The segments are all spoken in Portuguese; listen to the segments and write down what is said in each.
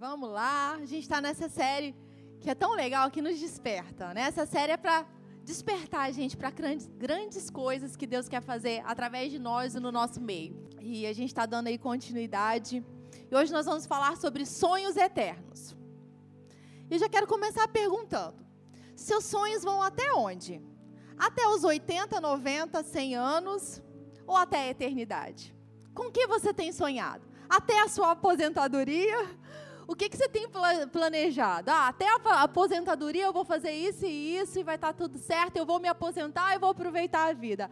Vamos lá, a gente está nessa série que é tão legal que nos desperta, né? Essa série é para despertar a gente para grandes, coisas que Deus quer fazer através de nós e no nosso meio. E a gente está dando aí continuidade. E hoje nós vamos falar sobre sonhos eternos. Eu já quero começar perguntando: seus sonhos vão até onde? Até os 80, 90, 100 anos ou até a eternidade? Com que você tem sonhado? Até a sua aposentadoria? O que, que você tem planejado? Ah, até a aposentadoria eu vou fazer isso e isso e vai estar tá tudo certo, eu vou me aposentar e vou aproveitar a vida.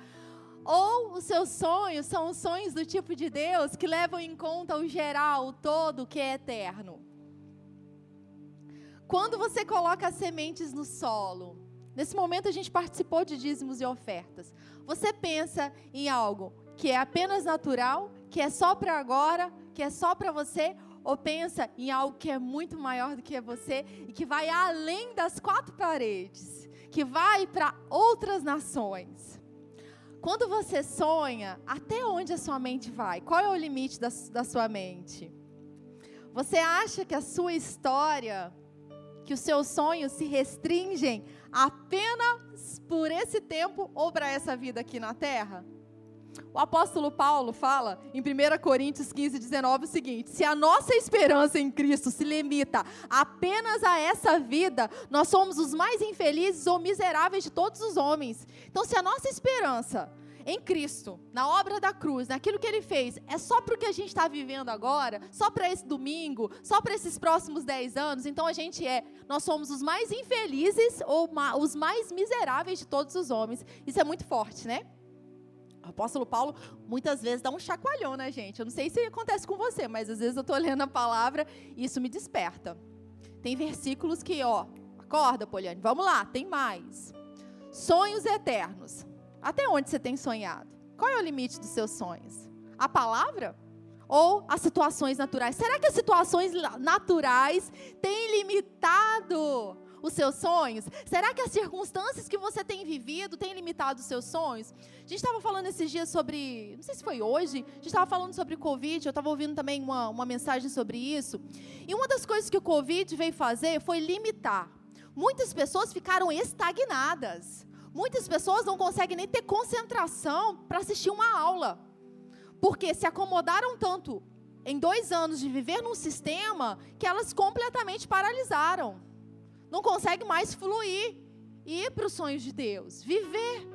Ou os seus sonhos são os sonhos do tipo de Deus que levam em conta o geral, o todo, que é eterno. Quando você coloca as sementes no solo, nesse momento a gente participou de dízimos e ofertas. Você pensa em algo que é apenas natural, que é só para agora, que é só para você, ou pensa em algo que é muito maior do que você e que vai além das quatro paredes, que vai para outras nações. Quando você sonha, até onde a sua mente vai? Qual é o limite da, da sua mente? Você acha que a sua história, que os seus sonhos se restringem apenas por esse tempo ou para essa vida aqui na terra? O apóstolo Paulo fala em 1 Coríntios 15, 19 o seguinte: se a nossa esperança em Cristo se limita apenas a essa vida, nós somos os mais infelizes ou miseráveis de todos os homens. Então, se a nossa esperança em Cristo, na obra da cruz, naquilo que Ele fez, é só para o que a gente está vivendo agora, só para esse domingo, só para esses próximos 10 anos, então a gente é, nós somos os mais infelizes ou os mais miseráveis de todos os homens. Isso é muito forte, né? O apóstolo Paulo muitas vezes dá um chacoalhão na gente. Eu não sei se acontece com você, mas às vezes eu estou lendo a palavra e isso me desperta. Tem versículos que, ó, acorda, Poliane, vamos lá, tem mais. Sonhos eternos. Até onde você tem sonhado? Qual é o limite dos seus sonhos? A palavra? Ou as situações naturais? Será que as situações naturais têm limitado os seus sonhos? Será que as circunstâncias que você tem vivido têm limitado os seus sonhos? A gente estava falando esses dias sobre, não sei se foi hoje, a gente estava falando sobre Covid, eu estava ouvindo também uma, uma mensagem sobre isso. E uma das coisas que o Covid veio fazer foi limitar. Muitas pessoas ficaram estagnadas. Muitas pessoas não conseguem nem ter concentração para assistir uma aula. Porque se acomodaram tanto em dois anos de viver num sistema que elas completamente paralisaram não consegue mais fluir e ir para os sonhos de Deus, viver.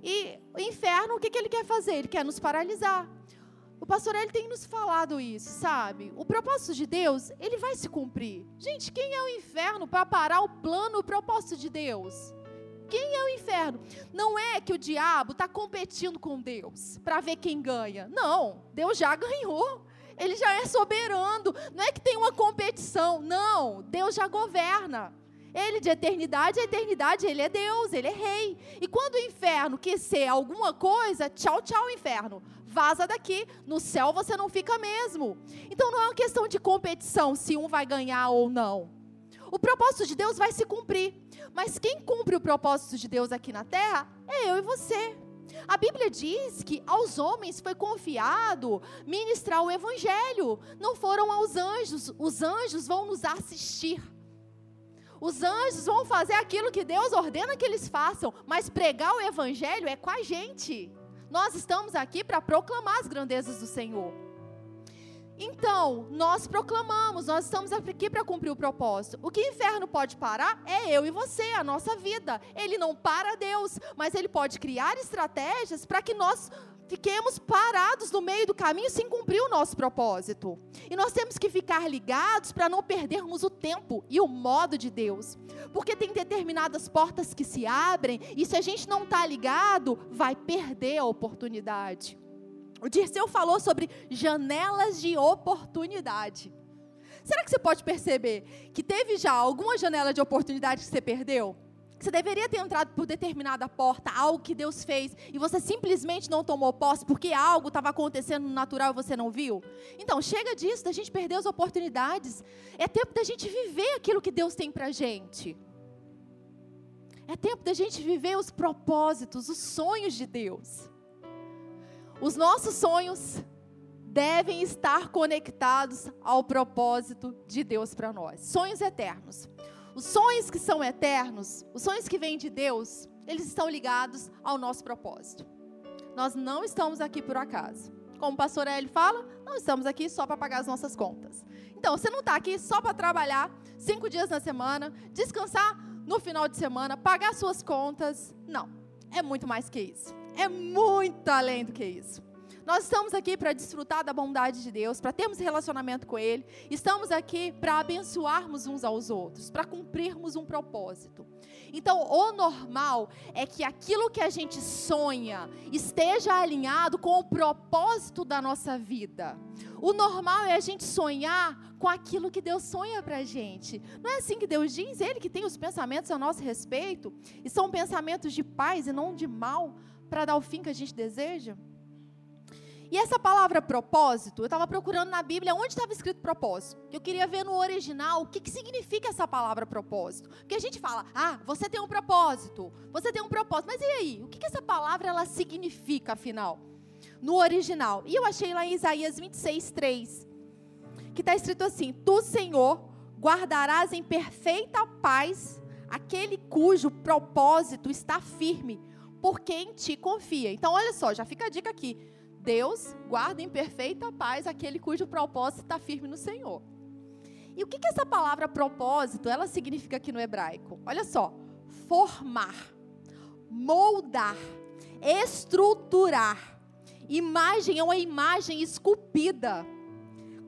E o inferno, o que, que ele quer fazer? Ele quer nos paralisar. O pastor ele tem nos falado isso, sabe? O propósito de Deus, ele vai se cumprir. Gente, quem é o inferno para parar o plano, o propósito de Deus? Quem é o inferno? Não é que o diabo está competindo com Deus para ver quem ganha. Não, Deus já ganhou. Ele já é soberano. Não é que tem uma competição. Não, Deus já governa. Ele de eternidade a eternidade, ele é Deus, ele é rei. E quando o inferno quer ser alguma coisa, tchau, tchau, inferno. Vaza daqui. No céu você não fica mesmo. Então não é uma questão de competição se um vai ganhar ou não. O propósito de Deus vai se cumprir. Mas quem cumpre o propósito de Deus aqui na terra é eu e você. A Bíblia diz que aos homens foi confiado ministrar o evangelho, não foram aos anjos. Os anjos vão nos assistir. Os anjos vão fazer aquilo que Deus ordena que eles façam, mas pregar o evangelho é com a gente. Nós estamos aqui para proclamar as grandezas do Senhor. Então, nós proclamamos, nós estamos aqui para cumprir o propósito. O que o inferno pode parar é eu e você, a nossa vida. Ele não para Deus, mas ele pode criar estratégias para que nós fiquemos parados no meio do caminho sem cumprir o nosso propósito. E nós temos que ficar ligados para não perdermos o tempo e o modo de Deus. Porque tem determinadas portas que se abrem e se a gente não está ligado, vai perder a oportunidade. O Dirceu falou sobre janelas de oportunidade. Será que você pode perceber que teve já alguma janela de oportunidade que você perdeu? Que você deveria ter entrado por determinada porta, algo que Deus fez, e você simplesmente não tomou posse porque algo estava acontecendo no natural e você não viu? Então, chega disso, da gente perder as oportunidades. É tempo da gente viver aquilo que Deus tem para gente. É tempo da gente viver os propósitos, os sonhos de Deus. Os nossos sonhos devem estar conectados ao propósito de Deus para nós. Sonhos eternos. Os sonhos que são eternos, os sonhos que vêm de Deus, eles estão ligados ao nosso propósito. Nós não estamos aqui por acaso. Como o pastor Hélio fala, não estamos aqui só para pagar as nossas contas. Então, você não está aqui só para trabalhar cinco dias na semana, descansar no final de semana, pagar suas contas. Não, é muito mais que isso. É muito além do que isso. Nós estamos aqui para desfrutar da bondade de Deus, para termos relacionamento com Ele. Estamos aqui para abençoarmos uns aos outros, para cumprirmos um propósito. Então, o normal é que aquilo que a gente sonha esteja alinhado com o propósito da nossa vida. O normal é a gente sonhar com aquilo que Deus sonha para a gente. Não é assim que Deus diz? Ele que tem os pensamentos a nosso respeito, e são pensamentos de paz e não de mal, para dar o fim que a gente deseja? E essa palavra propósito, eu estava procurando na Bíblia onde estava escrito propósito. Eu queria ver no original o que, que significa essa palavra propósito. Porque a gente fala, ah, você tem um propósito, você tem um propósito. Mas e aí? O que, que essa palavra ela significa, afinal? No original. E eu achei lá em Isaías 26, 3, que está escrito assim: Tu, Senhor, guardarás em perfeita paz aquele cujo propósito está firme, porque em ti confia. Então, olha só, já fica a dica aqui. Deus guarda em perfeita paz aquele cujo propósito está firme no Senhor. E o que, que essa palavra propósito, ela significa aqui no hebraico? Olha só, formar, moldar, estruturar. Imagem é uma imagem esculpida,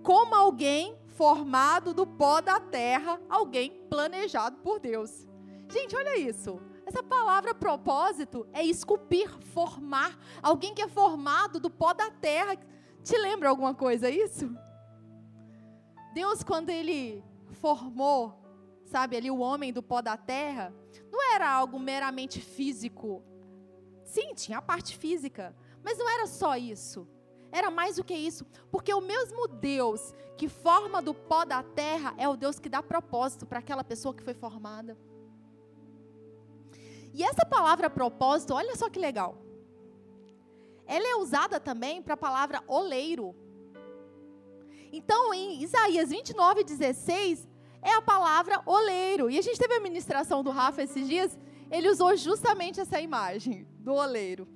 como alguém formado do pó da terra, alguém planejado por Deus. Gente, olha isso. Essa palavra propósito é esculpir, formar. Alguém que é formado do pó da terra. Te lembra alguma coisa isso? Deus, quando ele formou, sabe, ali o homem do pó da terra, não era algo meramente físico. Sim, tinha a parte física, mas não era só isso. Era mais do que isso, porque o mesmo Deus que forma do pó da terra é o Deus que dá propósito para aquela pessoa que foi formada. E essa palavra propósito, olha só que legal. Ela é usada também para a palavra oleiro. Então, em Isaías 29, 16, é a palavra oleiro. E a gente teve a ministração do Rafa esses dias, ele usou justamente essa imagem do oleiro.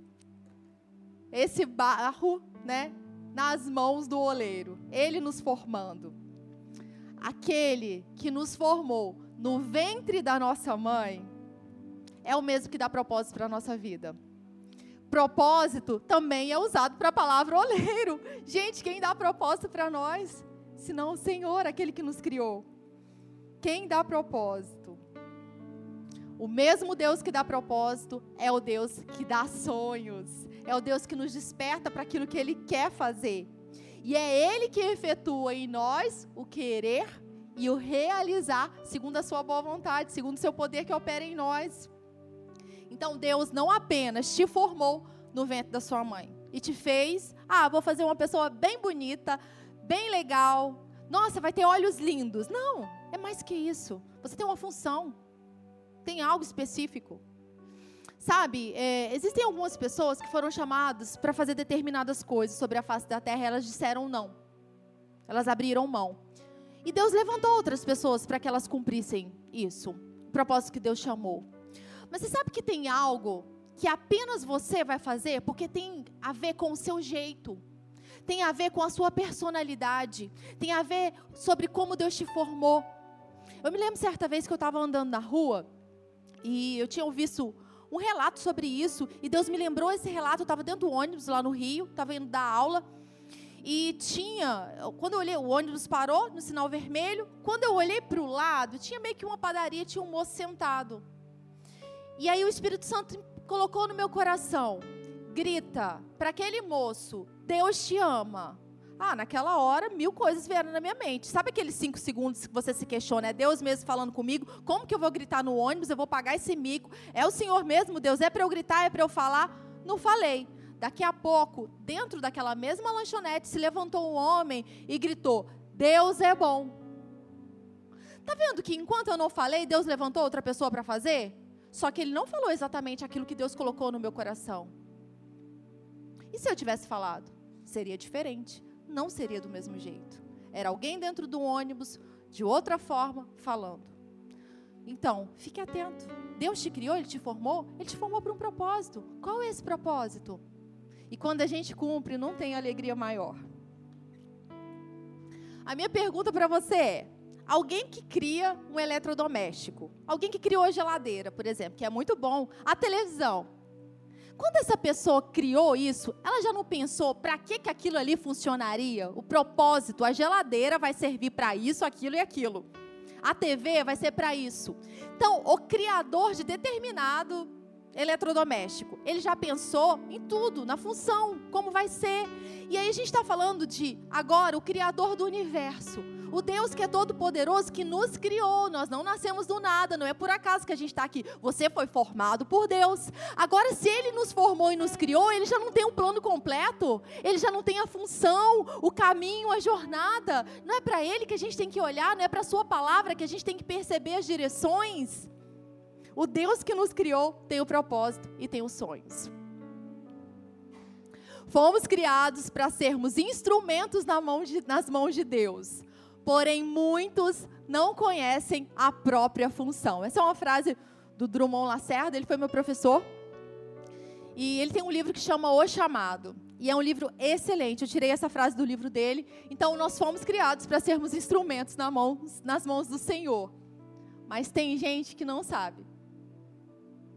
Esse barro, né, nas mãos do oleiro, ele nos formando. Aquele que nos formou no ventre da nossa mãe, é o mesmo que dá propósito para a nossa vida. Propósito também é usado para a palavra oleiro. Gente, quem dá propósito para nós? Senão o Senhor, aquele que nos criou. Quem dá propósito? O mesmo Deus que dá propósito é o Deus que dá sonhos. É o Deus que nos desperta para aquilo que Ele quer fazer. E é Ele que efetua em nós o querer e o realizar segundo a sua boa vontade, segundo o seu poder que opera em nós. Então Deus não apenas te formou no ventre da sua mãe e te fez, ah, vou fazer uma pessoa bem bonita, bem legal. Nossa, vai ter olhos lindos. Não, é mais que isso. Você tem uma função, tem algo específico. Sabe, é, existem algumas pessoas que foram chamadas para fazer determinadas coisas sobre a face da terra, elas disseram não. Elas abriram mão. E Deus levantou outras pessoas para que elas cumprissem isso, o propósito que Deus chamou. Mas você sabe que tem algo que apenas você vai fazer porque tem a ver com o seu jeito, tem a ver com a sua personalidade, tem a ver sobre como Deus te formou. Eu me lembro certa vez que eu estava andando na rua e eu tinha visto um relato sobre isso e Deus me lembrou esse relato. Eu estava dentro do ônibus lá no Rio, estava indo dar aula e tinha, quando eu olhei, o ônibus parou no sinal vermelho. Quando eu olhei para o lado, tinha meio que uma padaria, tinha um moço sentado. E aí o Espírito Santo colocou no meu coração: grita para aquele moço, Deus te ama. Ah, naquela hora, mil coisas vieram na minha mente. Sabe aqueles cinco segundos que você se questiona? É Deus mesmo falando comigo? Como que eu vou gritar no ônibus? Eu vou pagar esse mico? É o Senhor mesmo, Deus? É para eu gritar? É para eu falar? Não falei. Daqui a pouco, dentro daquela mesma lanchonete, se levantou um homem e gritou: Deus é bom. Tá vendo que enquanto eu não falei, Deus levantou outra pessoa para fazer? Só que ele não falou exatamente aquilo que Deus colocou no meu coração. E se eu tivesse falado? Seria diferente. não seria do mesmo jeito. Era alguém dentro do ônibus, de outra forma, falando. Então, fique atento. Deus te criou, Ele te formou, Ele te formou para um propósito. Qual é esse propósito? E quando a gente cumpre, não tem alegria maior. A minha pergunta para você é: alguém que cria um eletrodoméstico, alguém que criou a geladeira, por exemplo, que é muito bom, a televisão. Quando essa pessoa criou isso, ela já não pensou para que, que aquilo ali funcionaria? O propósito, a geladeira vai servir para isso, aquilo e aquilo. A TV vai ser para isso. Então, o criador de determinado eletrodoméstico. Ele já pensou em tudo, na função, como vai ser. E aí a gente está falando de agora o Criador do universo. O Deus que é todo poderoso, que nos criou. Nós não nascemos do nada, não é por acaso que a gente está aqui. Você foi formado por Deus. Agora, se Ele nos formou e nos criou, Ele já não tem um plano completo. Ele já não tem a função, o caminho, a jornada. Não é para Ele que a gente tem que olhar, não é para a Sua palavra que a gente tem que perceber as direções. O Deus que nos criou tem o propósito e tem os sonhos. Fomos criados para sermos instrumentos na mão de, nas mãos de Deus. Porém, muitos não conhecem a própria função. Essa é uma frase do Drummond Lacerda, ele foi meu professor. E ele tem um livro que chama O Chamado. E é um livro excelente. Eu tirei essa frase do livro dele. Então, nós fomos criados para sermos instrumentos na mão, nas mãos do Senhor. Mas tem gente que não sabe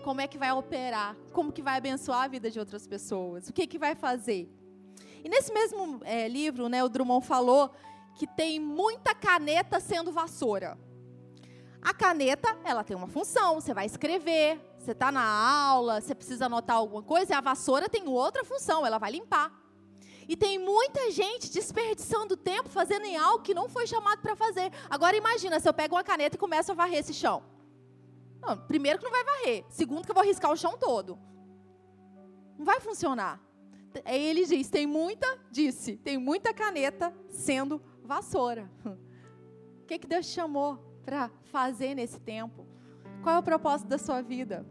como é que vai operar, como que vai abençoar a vida de outras pessoas, o que que vai fazer. E nesse mesmo é, livro, né, o Drummond falou que tem muita caneta sendo vassoura. A caneta, ela tem uma função, você vai escrever, você está na aula, você precisa anotar alguma coisa, e a vassoura tem outra função, ela vai limpar. E tem muita gente desperdiçando tempo fazendo em algo que não foi chamado para fazer. Agora imagina se eu pego uma caneta e começo a varrer esse chão. Não, primeiro que não vai varrer. Segundo que eu vou riscar o chão todo. Não vai funcionar. Aí ele diz, tem muita, disse, tem muita caneta sendo vassoura. O que, que Deus te chamou para fazer nesse tempo? Qual é o propósito da sua vida?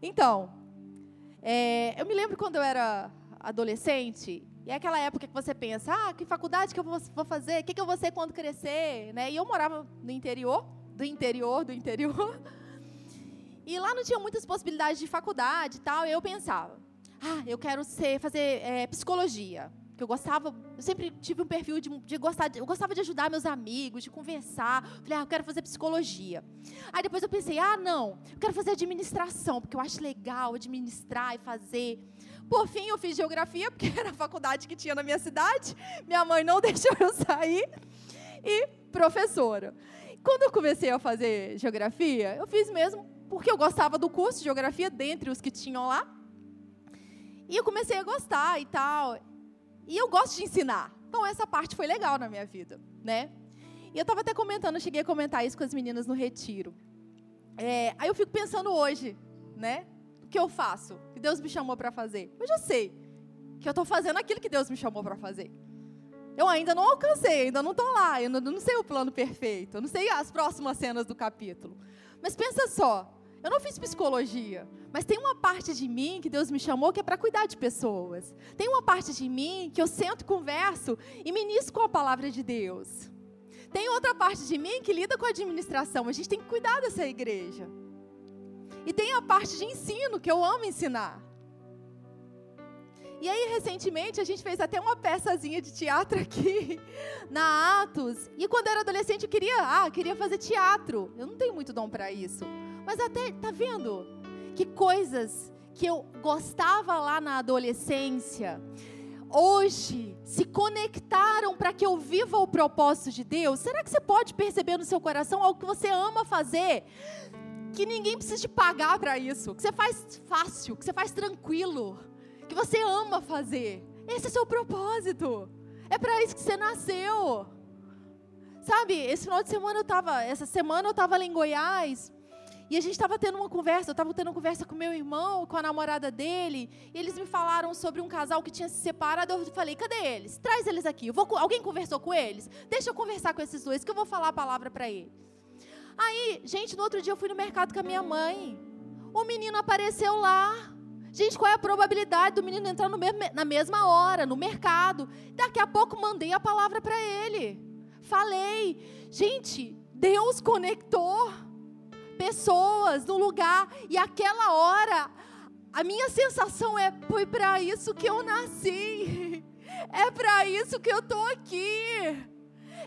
Então, é, eu me lembro quando eu era adolescente, e é aquela época que você pensa, ah, que faculdade que eu vou fazer? O que, que eu vou ser quando crescer? Né? E eu morava no interior, do interior, do interior. E lá não tinha muitas possibilidades de faculdade e tal. E eu pensava, ah, eu quero ser, fazer é, psicologia. Que eu gostava, eu sempre tive um perfil de, de gostar, eu gostava de ajudar meus amigos, de conversar. Falei, ah, eu quero fazer psicologia. Aí depois eu pensei, ah, não, eu quero fazer administração, porque eu acho legal administrar e fazer. Por fim, eu fiz geografia, porque era a faculdade que tinha na minha cidade. Minha mãe não deixou eu sair. E professora. Quando eu comecei a fazer geografia, eu fiz mesmo porque eu gostava do curso de geografia, dentre os que tinham lá. E eu comecei a gostar e tal. E eu gosto de ensinar. Então, essa parte foi legal na minha vida, né? E eu estava até comentando, cheguei a comentar isso com as meninas no retiro. É, aí eu fico pensando hoje, né? O que eu faço? O que Deus me chamou para fazer? Eu já sei que eu estou fazendo aquilo que Deus me chamou para fazer. Eu ainda não alcancei, ainda não estou lá, eu não, não sei o plano perfeito, eu não sei as próximas cenas do capítulo. Mas pensa só, eu não fiz psicologia, mas tem uma parte de mim que Deus me chamou que é para cuidar de pessoas. Tem uma parte de mim que eu sento, converso e ministro com a palavra de Deus. Tem outra parte de mim que lida com a administração. A gente tem que cuidar dessa igreja. E tem a parte de ensino, que eu amo ensinar. E aí, recentemente, a gente fez até uma peçazinha de teatro aqui, na Atos. E quando eu era adolescente, eu queria, ah, queria fazer teatro. Eu não tenho muito dom para isso. Mas até, tá vendo? Que coisas que eu gostava lá na adolescência, hoje se conectaram para que eu viva o propósito de Deus. Será que você pode perceber no seu coração algo que você ama fazer? Que ninguém precisa te pagar para isso, que você faz fácil, que você faz tranquilo que você ama fazer. Esse é o seu propósito. É para isso que você nasceu. Sabe, esse final de semana eu estava, essa semana eu estava lá em Goiás, e a gente estava tendo uma conversa, eu estava tendo uma conversa com meu irmão, com a namorada dele, e eles me falaram sobre um casal que tinha se separado, eu falei, cadê eles? Traz eles aqui. Vou, alguém conversou com eles? Deixa eu conversar com esses dois, que eu vou falar a palavra para eles. Aí, gente, no outro dia eu fui no mercado com a minha mãe. O menino apareceu lá. Gente, qual é a probabilidade do menino entrar mesmo, na mesma hora, no mercado? Daqui a pouco mandei a palavra para ele. Falei. Gente, Deus conectou pessoas no lugar. E aquela hora, a minha sensação é: foi para isso que eu nasci. É para isso que eu estou aqui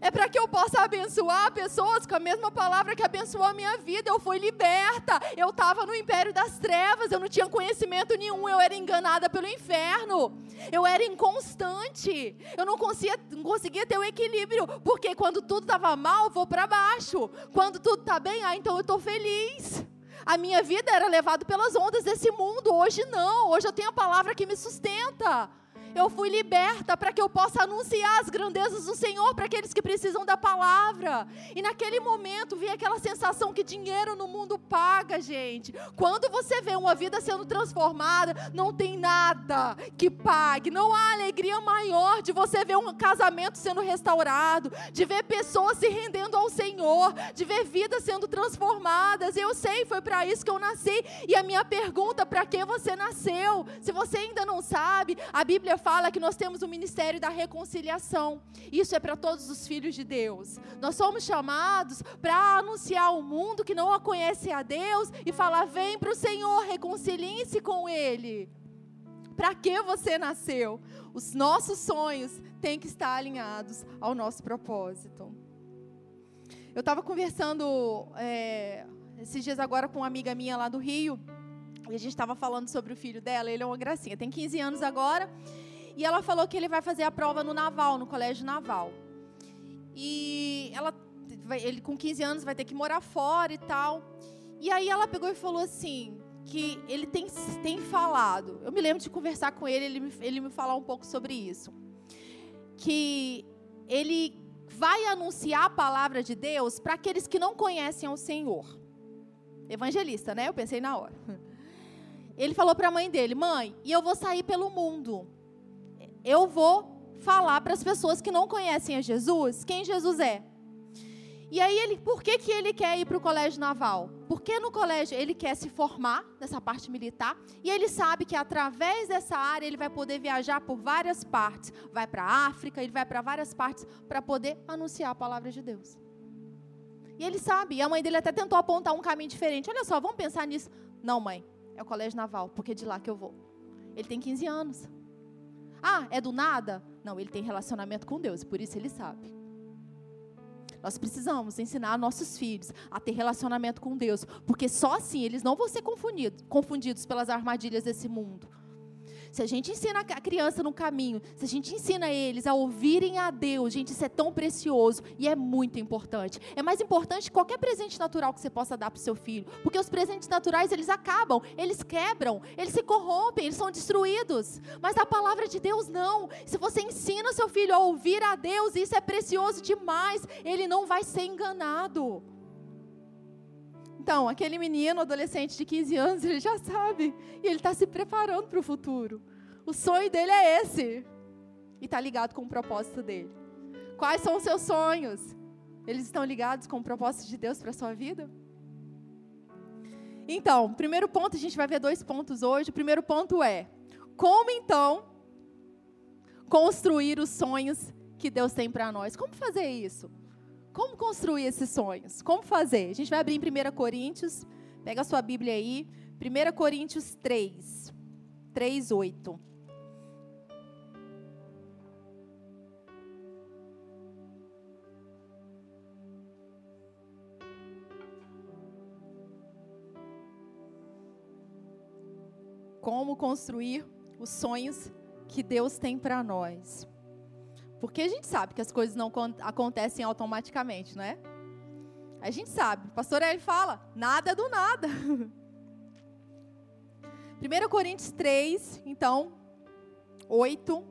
é para que eu possa abençoar pessoas com a mesma palavra que abençoou a minha vida. Eu fui liberta. Eu estava no império das trevas, eu não tinha conhecimento nenhum, eu era enganada pelo inferno. Eu era inconstante. Eu não conseguia, não conseguia ter o equilíbrio, porque quando tudo estava mal, eu vou para baixo. Quando tudo está bem, ah, então eu estou feliz. A minha vida era levada pelas ondas desse mundo. Hoje não. Hoje eu tenho a palavra que me sustenta. Eu fui liberta para que eu possa anunciar as grandezas do Senhor para aqueles que precisam da palavra. E naquele momento vi aquela sensação que dinheiro no mundo paga, gente. Quando você vê uma vida sendo transformada, não tem nada que pague. Não há alegria maior de você ver um casamento sendo restaurado, de ver pessoas se rendendo ao Senhor, de ver vidas sendo transformadas. Eu sei, foi para isso que eu nasci. E a minha pergunta, para que você nasceu? Se você ainda não sabe, a Bíblia fala que nós temos o ministério da reconciliação. Isso é para todos os filhos de Deus. Nós somos chamados para anunciar ao mundo que não conhece a Deus e falar: vem para o Senhor, reconcilie-se com Ele. Para que você nasceu? Os nossos sonhos têm que estar alinhados ao nosso propósito. Eu estava conversando é, esses dias agora com uma amiga minha lá do Rio. E a gente estava falando sobre o filho dela, ele é uma gracinha, tem 15 anos agora. E ela falou que ele vai fazer a prova no Naval, no colégio Naval. E ela, ele com 15 anos vai ter que morar fora e tal. E aí ela pegou e falou assim, que ele tem, tem falado. Eu me lembro de conversar com ele, ele me, ele me falar um pouco sobre isso. Que ele vai anunciar a palavra de Deus para aqueles que não conhecem o Senhor. Evangelista, né? Eu pensei na hora. Ele falou para a mãe dele: Mãe, e eu vou sair pelo mundo eu vou falar para as pessoas que não conhecem a Jesus quem Jesus é. E aí ele, por que, que ele quer ir para o colégio naval? Porque no colégio ele quer se formar nessa parte militar e ele sabe que através dessa área ele vai poder viajar por várias partes. Vai para a África, ele vai para várias partes para poder anunciar a palavra de Deus. E ele sabe, e a mãe dele até tentou apontar um caminho diferente. Olha só, vamos pensar nisso. Não, mãe, é o colégio naval, porque é de lá que eu vou. Ele tem 15 anos. Ah, é do nada? Não, ele tem relacionamento com Deus, por isso ele sabe. Nós precisamos ensinar nossos filhos a ter relacionamento com Deus, porque só assim eles não vão ser confundidos, confundidos pelas armadilhas desse mundo se a gente ensina a criança no caminho, se a gente ensina eles a ouvirem a Deus, gente, isso é tão precioso e é muito importante. É mais importante que qualquer presente natural que você possa dar para o seu filho, porque os presentes naturais eles acabam, eles quebram, eles se corrompem, eles são destruídos. Mas a palavra de Deus não. Se você ensina seu filho a ouvir a Deus, isso é precioso demais. Ele não vai ser enganado. Então, aquele menino, adolescente de 15 anos, ele já sabe. E ele está se preparando para o futuro. O sonho dele é esse. E está ligado com o propósito dele. Quais são os seus sonhos? Eles estão ligados com o propósito de Deus para a sua vida? Então, primeiro ponto, a gente vai ver dois pontos hoje. O primeiro ponto é: como então construir os sonhos que Deus tem para nós? Como fazer isso? Como construir esses sonhos? Como fazer? A gente vai abrir em 1 Coríntios, pega a sua Bíblia aí, 1 Coríntios 3, 3, 8. Como construir os sonhos que Deus tem para nós. Porque a gente sabe que as coisas não acontecem automaticamente, não é? A gente sabe. O pastor ele fala, nada do nada. 1 Coríntios 3, então, 8.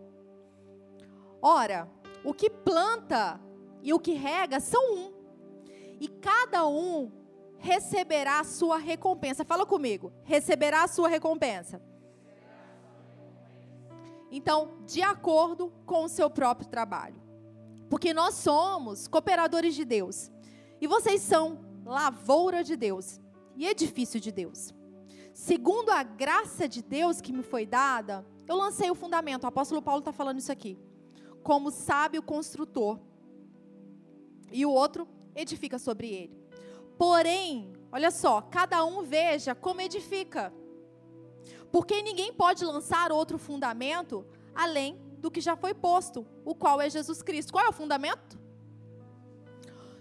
Ora, o que planta e o que rega são um, e cada um receberá a sua recompensa. Fala comigo, receberá a sua recompensa. Então, de acordo com o seu próprio trabalho. Porque nós somos cooperadores de Deus. E vocês são lavoura de Deus e edifício de Deus. segundo a graça de Deus que me foi dada, eu lancei o fundamento. O apóstolo Paulo está falando isso aqui. Como sabe o construtor. E o outro edifica sobre ele. Porém, olha só, cada um veja como edifica. Porque ninguém pode lançar outro fundamento além do que já foi posto, o qual é Jesus Cristo. Qual é o fundamento?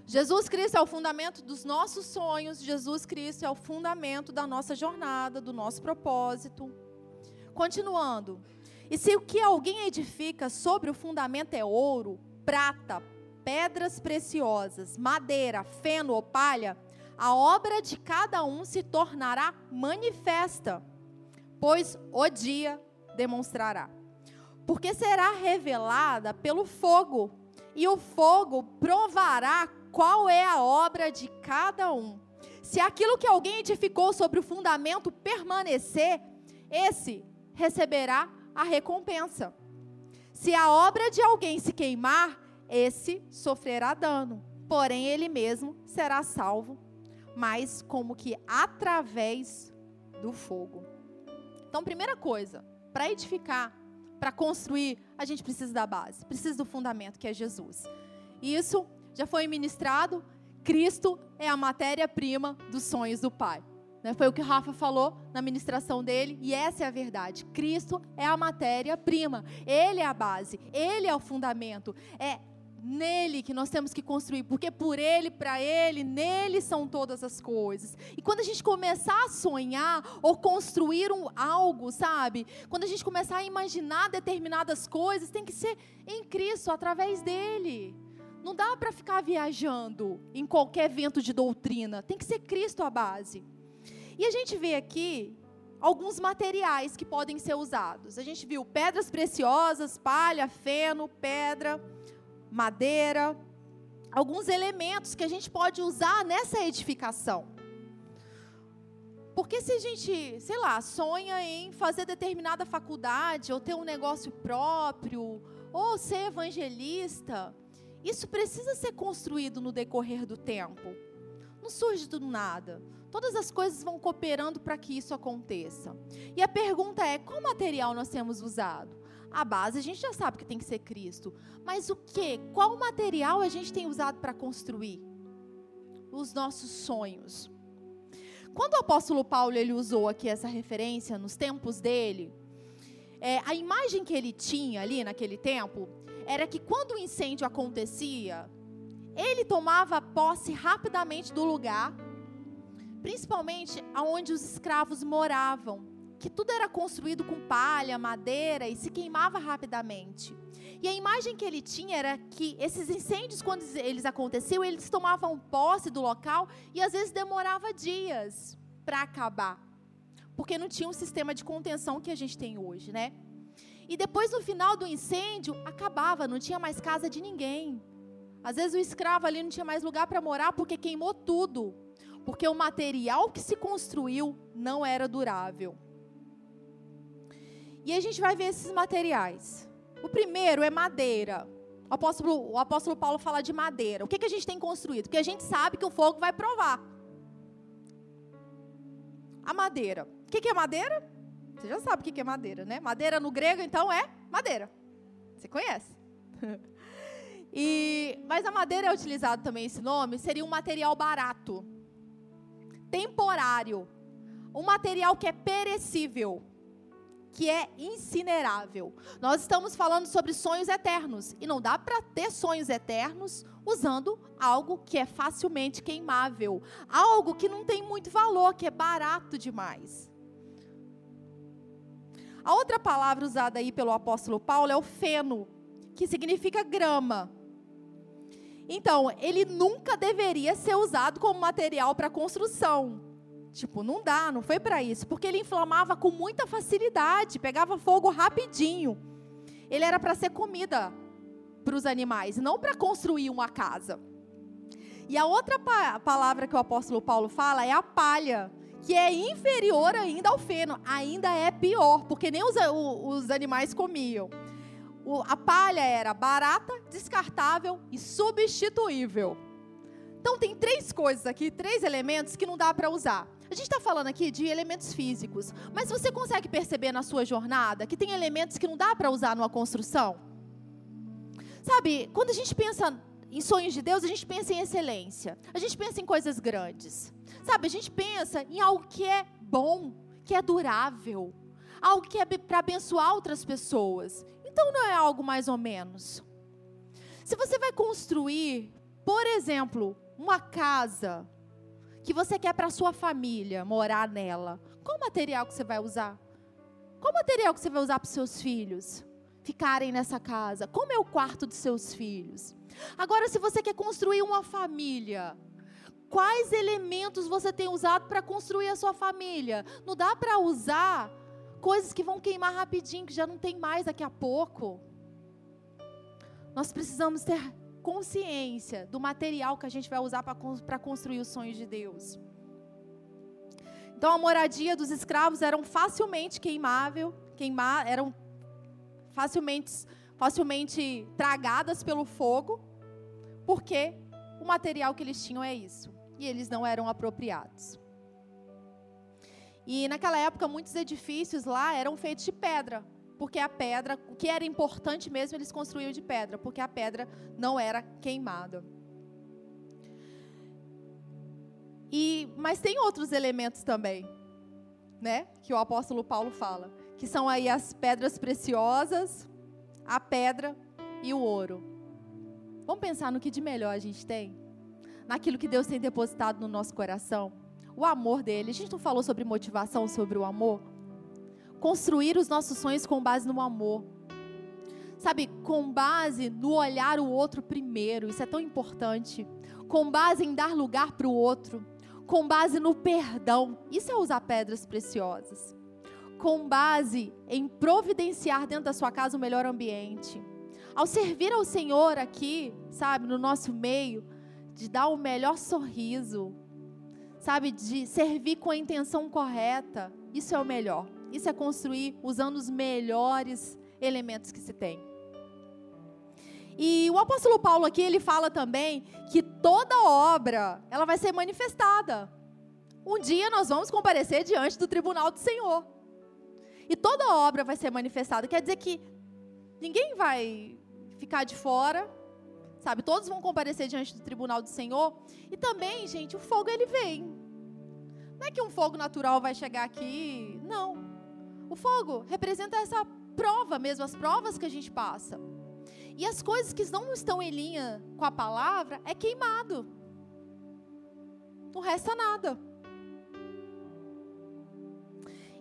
Jesus Cristo é o fundamento dos nossos sonhos, Jesus Cristo é o fundamento da nossa jornada, do nosso propósito. Continuando. E se o que alguém edifica sobre o fundamento é ouro, prata, pedras preciosas, madeira, feno ou palha, a obra de cada um se tornará manifesta, pois o dia demonstrará. Porque será revelada pelo fogo, e o fogo provará qual é a obra de cada um. Se aquilo que alguém edificou sobre o fundamento permanecer, esse receberá a recompensa. Se a obra de alguém se queimar, esse sofrerá dano, porém ele mesmo será salvo, mas como que através do fogo. Então, primeira coisa, para edificar, para construir, a gente precisa da base, precisa do fundamento, que é Jesus. Isso já foi ministrado. Cristo é a matéria-prima dos sonhos do Pai. Né? Foi o que o Rafa falou na ministração dele, e essa é a verdade. Cristo é a matéria-prima, Ele é a base, Ele é o fundamento. É nele que nós temos que construir, porque por ele, para ele, nele são todas as coisas. E quando a gente começar a sonhar ou construir um, algo, sabe? Quando a gente começar a imaginar determinadas coisas, tem que ser em Cristo, através dele. Não dá para ficar viajando em qualquer vento de doutrina. Tem que ser Cristo a base. E a gente vê aqui alguns materiais que podem ser usados. A gente viu pedras preciosas, palha, feno, pedra, madeira, alguns elementos que a gente pode usar nessa edificação. Porque se a gente, sei lá, sonha em fazer determinada faculdade, ou ter um negócio próprio, ou ser evangelista, isso precisa ser construído no decorrer do tempo. Não surge do nada. Todas as coisas vão cooperando para que isso aconteça. E a pergunta é: qual material nós temos usado? A base a gente já sabe que tem que ser Cristo. Mas o que? Qual material a gente tem usado para construir? Os nossos sonhos. Quando o apóstolo Paulo ele usou aqui essa referência nos tempos dele, é, a imagem que ele tinha ali naquele tempo era que quando o incêndio acontecia, ele tomava posse rapidamente do lugar, principalmente aonde os escravos moravam, que tudo era construído com palha, madeira e se queimava rapidamente. E a imagem que ele tinha era que esses incêndios, quando eles aconteciam, eles tomavam posse do local e às vezes demorava dias para acabar, porque não tinha um sistema de contenção que a gente tem hoje, né? E depois, no final do incêndio, acabava, não tinha mais casa de ninguém. Às vezes o escravo ali não tinha mais lugar para morar porque queimou tudo. Porque o material que se construiu não era durável. E a gente vai ver esses materiais. O primeiro é madeira. O apóstolo, o apóstolo Paulo fala de madeira. O que, que a gente tem construído? Porque a gente sabe que o fogo vai provar. A madeira. O que, que é madeira? Você já sabe o que é madeira, né? Madeira no grego, então, é madeira. Você conhece. e, mas a madeira é utilizado também esse nome, seria um material barato, temporário, um material que é perecível, que é incinerável. Nós estamos falando sobre sonhos eternos e não dá para ter sonhos eternos usando algo que é facilmente queimável, algo que não tem muito valor, que é barato demais. A outra palavra usada aí pelo apóstolo Paulo é o feno, que significa grama. Então, ele nunca deveria ser usado como material para construção. Tipo, não dá, não foi para isso, porque ele inflamava com muita facilidade, pegava fogo rapidinho. Ele era para ser comida para os animais, não para construir uma casa. E a outra pa palavra que o apóstolo Paulo fala é a palha, que é inferior ainda ao feno, ainda é pior, porque nem os, os animais comiam. O, a palha era barata, descartável e substituível. Então tem três coisas aqui, três elementos que não dá para usar. A gente está falando aqui de elementos físicos, mas você consegue perceber na sua jornada que tem elementos que não dá para usar numa construção? Sabe, quando a gente pensa em sonhos de Deus, a gente pensa em excelência, a gente pensa em coisas grandes, sabe, a gente pensa em algo que é bom, que é durável, algo que é para abençoar outras pessoas. Então não é algo mais ou menos. Se você vai construir, por exemplo, uma casa que você quer para sua família morar nela, qual material que você vai usar? Qual material que você vai usar para seus filhos ficarem nessa casa? Como é o quarto dos seus filhos? Agora, se você quer construir uma família, quais elementos você tem usado para construir a sua família? Não dá para usar coisas que vão queimar rapidinho, que já não tem mais daqui a pouco. Nós precisamos ter consciência do material que a gente vai usar para construir os sonhos de Deus. Então a moradia dos escravos eram facilmente queimável, eram facilmente, facilmente tragadas pelo fogo, porque o material que eles tinham é isso, e eles não eram apropriados. E naquela época muitos edifícios lá eram feitos de pedra, porque a pedra, o que era importante mesmo, eles construíam de pedra, porque a pedra não era queimada. E, mas tem outros elementos também, né, que o apóstolo Paulo fala, que são aí as pedras preciosas, a pedra e o ouro. Vamos pensar no que de melhor a gente tem? Naquilo que Deus tem depositado no nosso coração? O amor dele. A gente não falou sobre motivação, sobre o amor? Construir os nossos sonhos com base no amor. Sabe, com base no olhar o outro primeiro, isso é tão importante. Com base em dar lugar para o outro, com base no perdão, isso é usar pedras preciosas. Com base em providenciar dentro da sua casa o melhor ambiente. Ao servir ao Senhor aqui, sabe, no nosso meio, de dar o melhor sorriso, sabe, de servir com a intenção correta, isso é o melhor. Isso é construir usando os melhores elementos que se tem. E o apóstolo Paulo aqui, ele fala também que toda obra, ela vai ser manifestada. Um dia nós vamos comparecer diante do tribunal do Senhor. E toda obra vai ser manifestada. Quer dizer que ninguém vai ficar de fora, sabe? Todos vão comparecer diante do tribunal do Senhor. E também, gente, o fogo ele vem. Não é que um fogo natural vai chegar aqui, não. O fogo representa essa prova mesmo, as provas que a gente passa. E as coisas que não estão em linha com a palavra é queimado. Não resta nada.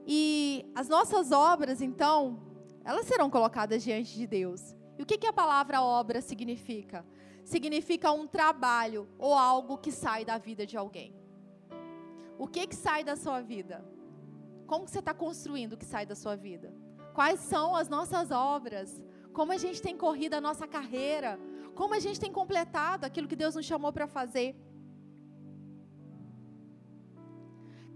E as nossas obras, então, elas serão colocadas diante de Deus. E o que, que a palavra obra significa? Significa um trabalho ou algo que sai da vida de alguém. O que, que sai da sua vida? Como você está construindo o que sai da sua vida? Quais são as nossas obras? Como a gente tem corrido a nossa carreira? Como a gente tem completado aquilo que Deus nos chamou para fazer?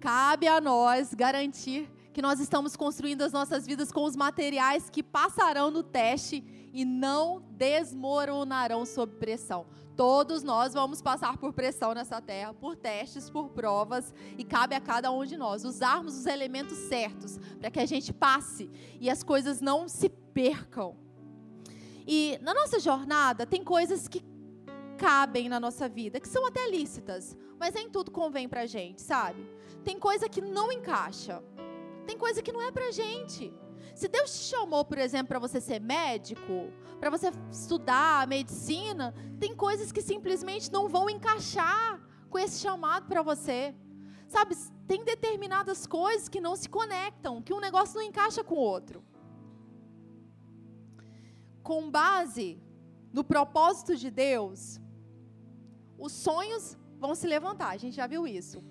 Cabe a nós garantir que nós estamos construindo as nossas vidas com os materiais que passarão no teste e não desmoronarão sob pressão. Todos nós vamos passar por pressão nessa terra, por testes, por provas, e cabe a cada um de nós usarmos os elementos certos para que a gente passe e as coisas não se percam. E na nossa jornada tem coisas que cabem na nossa vida, que são até lícitas, mas nem tudo convém para a gente, sabe? Tem coisa que não encaixa, tem coisa que não é para a gente. Se Deus te chamou, por exemplo, para você ser médico, para você estudar medicina, tem coisas que simplesmente não vão encaixar com esse chamado para você. Sabe, tem determinadas coisas que não se conectam, que um negócio não encaixa com o outro. Com base no propósito de Deus, os sonhos vão se levantar, a gente já viu isso.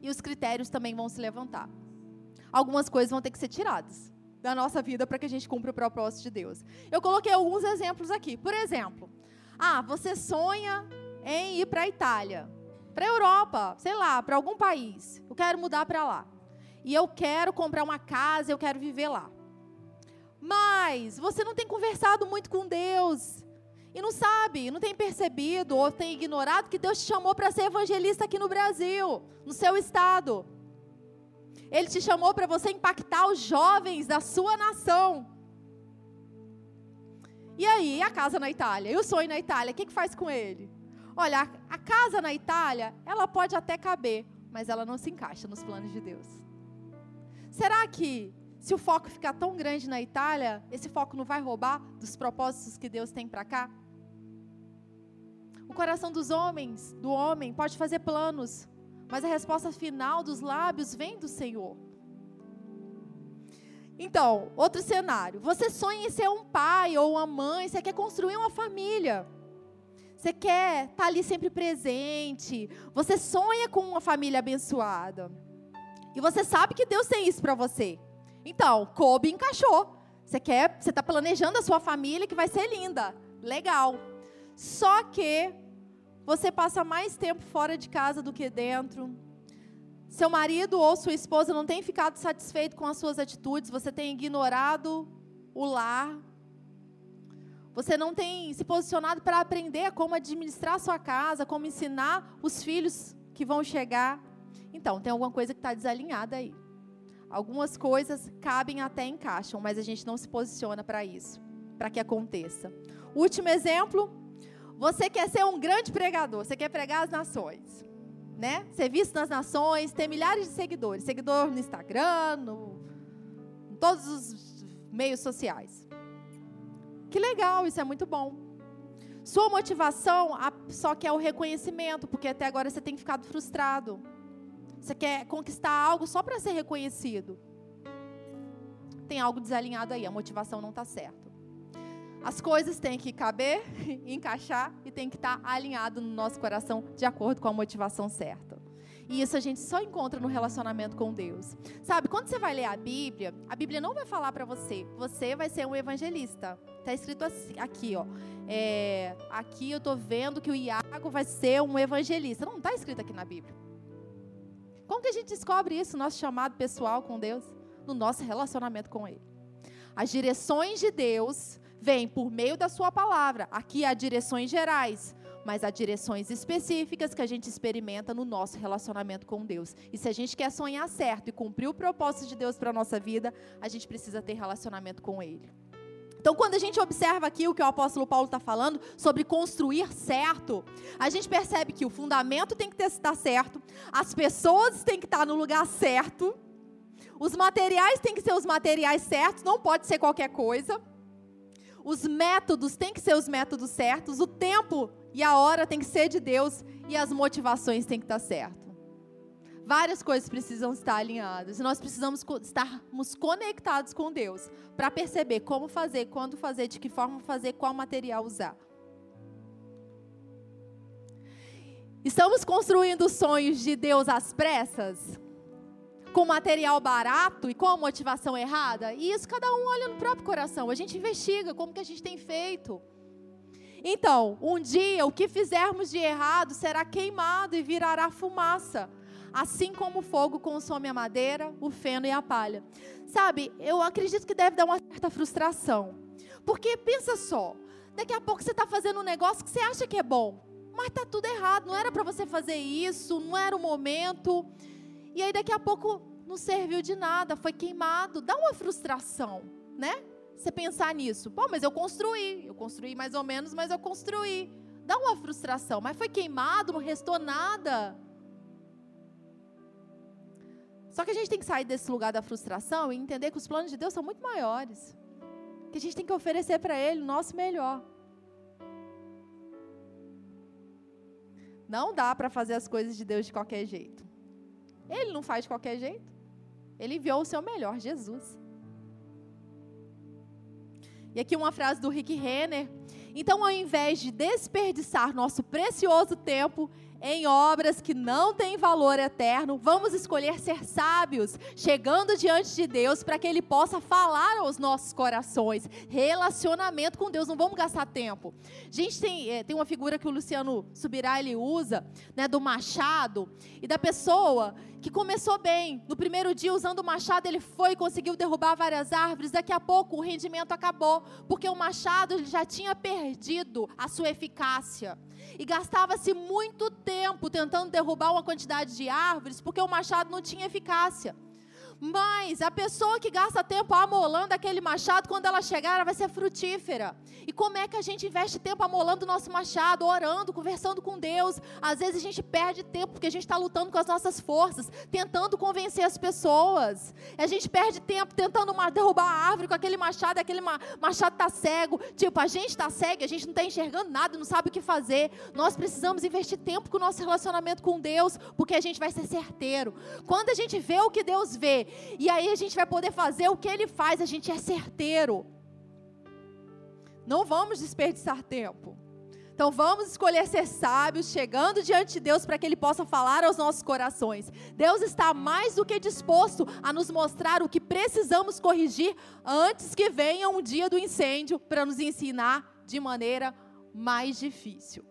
E os critérios também vão se levantar. Algumas coisas vão ter que ser tiradas da nossa vida para que a gente cumpra o propósito de Deus. Eu coloquei alguns exemplos aqui. Por exemplo, ah, você sonha em ir para a Itália, para a Europa, sei lá, para algum país. Eu quero mudar para lá. E eu quero comprar uma casa, eu quero viver lá. Mas você não tem conversado muito com Deus. E não sabe, não tem percebido ou tem ignorado que Deus te chamou para ser evangelista aqui no Brasil, no seu estado. Ele te chamou para você impactar os jovens da sua nação. E aí, a casa na Itália? E o sonho na Itália? O que, que faz com ele? Olha, a, casa na Itália, ela pode até caber, mas ela não se encaixa nos planos de Deus. Será que, se o foco ficar tão grande na Itália, esse foco não vai roubar dos propósitos que Deus tem para cá? O coração dos homens, do homem, pode fazer planos, mas a resposta final dos lábios vem do Senhor. Então, outro cenário. Você sonha em ser um pai ou uma mãe, você quer construir uma família. Você quer estar tá ali sempre presente. Você sonha com uma família abençoada. E você sabe que Deus tem isso para você. Então, coube encaixou. Você quer, você está planejando a sua família que vai ser linda. Legal. Só que você passa mais tempo fora de casa do que dentro. Seu marido ou sua esposa não tem ficado satisfeito com as suas atitudes, você tem ignorado o lar. Você não tem se posicionado para aprender como administrar sua casa, como ensinar os filhos que vão chegar. Então, tem alguma coisa que está desalinhada aí. Algumas coisas cabem até encaixam, mas a gente não se posiciona para isso, para que aconteça. Último exemplo, você quer ser um grande pregador, você quer pregar as nações, né? Ser visto nas nações, ter milhares de seguidores, seguidor no Instagram, no, em todos os meios sociais. Que legal, isso é muito bom. Sua motivação só quer o reconhecimento, porque até agora você tem ficado frustrado. Você quer conquistar algo só para ser reconhecido. Tem algo desalinhado aí, a motivação não está certa. As coisas têm que caber, encaixar e tem que estar alinhado no nosso coração de acordo com a motivação certa. E isso a gente só encontra no relacionamento com Deus. Sabe, quando você vai ler a Bíblia, a Bíblia não vai falar para você, você vai ser um evangelista. Está escrito assim, aqui, ó. É, aqui eu estou vendo que o Iago vai ser um evangelista. Não está escrito aqui na Bíblia. Como que a gente descobre isso, nosso chamado pessoal com Deus? No nosso relacionamento com Ele. As direções de Deus vem por meio da sua palavra. Aqui há direções gerais, mas há direções específicas que a gente experimenta no nosso relacionamento com Deus. E se a gente quer sonhar certo e cumprir o propósito de Deus para a nossa vida, a gente precisa ter relacionamento com Ele. Então, quando a gente observa aqui o que o apóstolo Paulo está falando sobre construir certo, a gente percebe que o fundamento tem que estar certo, as pessoas têm que estar no lugar certo, os materiais têm que ser os materiais certos, não pode ser qualquer coisa. Os métodos têm que ser os métodos certos, o tempo e a hora tem que ser de Deus e as motivações têm que estar certo. Várias coisas precisam estar alinhadas nós precisamos estarmos conectados com Deus para perceber como fazer, quando fazer, de que forma fazer, qual material usar. Estamos construindo sonhos de Deus às pressas? Com material barato e com a motivação errada? E isso cada um olha no próprio coração. A gente investiga como que a gente tem feito. Então, um dia o que fizermos de errado será queimado e virará fumaça. Assim como o fogo consome a madeira, o feno e a palha. Sabe, eu acredito que deve dar uma certa frustração. Porque pensa só, daqui a pouco você está fazendo um negócio que você acha que é bom, mas está tudo errado, não era para você fazer isso, não era o momento. E aí daqui a pouco não serviu de nada, foi queimado. Dá uma frustração, né? Você pensar nisso. Pô, mas eu construí. Eu construí mais ou menos, mas eu construí. Dá uma frustração, mas foi queimado, não restou nada. Só que a gente tem que sair desse lugar da frustração e entender que os planos de Deus são muito maiores. Que a gente tem que oferecer para Ele o nosso melhor. Não dá para fazer as coisas de Deus de qualquer jeito. Ele não faz de qualquer jeito. Ele enviou o seu melhor, Jesus. E aqui uma frase do Rick Renner. Então, ao invés de desperdiçar nosso precioso tempo em obras que não têm valor eterno, vamos escolher ser sábios, chegando diante de Deus para que Ele possa falar aos nossos corações. Relacionamento com Deus, não vamos gastar tempo. A gente tem, é, tem uma figura que o Luciano Subirá ele usa, né, do machado, e da pessoa que começou bem. No primeiro dia, usando o machado, ele foi e conseguiu derrubar várias árvores. Daqui a pouco, o rendimento acabou, porque o machado já tinha perdido a sua eficácia. E gastava-se muito tempo tentando derrubar uma quantidade de árvores, porque o machado não tinha eficácia. Mas a pessoa que gasta tempo amolando aquele machado, quando ela chegar, ela vai ser frutífera. E como é que a gente investe tempo amolando o nosso machado, orando, conversando com Deus? Às vezes a gente perde tempo porque a gente está lutando com as nossas forças, tentando convencer as pessoas. A gente perde tempo tentando derrubar a árvore com aquele machado, aquele machado está cego. Tipo, a gente está cego, a gente não está enxergando nada, não sabe o que fazer. Nós precisamos investir tempo com o nosso relacionamento com Deus, porque a gente vai ser certeiro. Quando a gente vê o que Deus vê, e aí a gente vai poder fazer o que ele faz, a gente é certeiro. Não vamos desperdiçar tempo. Então vamos escolher ser sábios, chegando diante de Deus para que Ele possa falar aos nossos corações. Deus está mais do que disposto a nos mostrar o que precisamos corrigir antes que venha um dia do incêndio para nos ensinar de maneira mais difícil.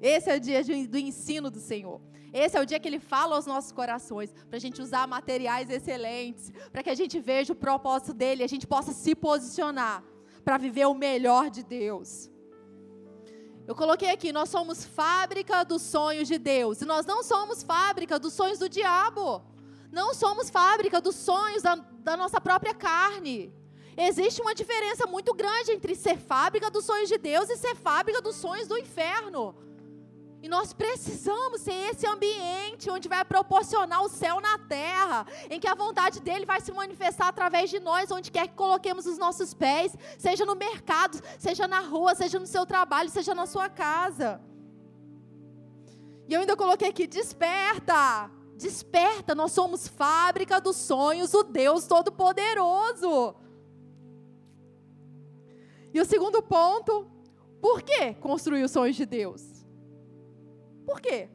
Esse é o dia do ensino do Senhor. Esse é o dia que Ele fala aos nossos corações, para a gente usar materiais excelentes, para que a gente veja o propósito dele, a gente possa se posicionar para viver o melhor de Deus. Eu coloquei aqui, nós somos fábrica dos sonhos de Deus, e nós não somos fábrica dos sonhos do diabo, não somos fábrica dos sonhos da, da nossa própria carne. Existe uma diferença muito grande entre ser fábrica dos sonhos de Deus e ser fábrica dos sonhos do inferno. E nós precisamos ser esse ambiente onde vai proporcionar o céu na terra, em que a vontade dele vai se manifestar através de nós, onde quer que coloquemos os nossos pés, seja no mercado, seja na rua, seja no seu trabalho, seja na sua casa. E eu ainda coloquei aqui: desperta, desperta, nós somos fábrica dos sonhos, o Deus Todo-Poderoso. E o segundo ponto, por que construir os sonhos de Deus? Por quê?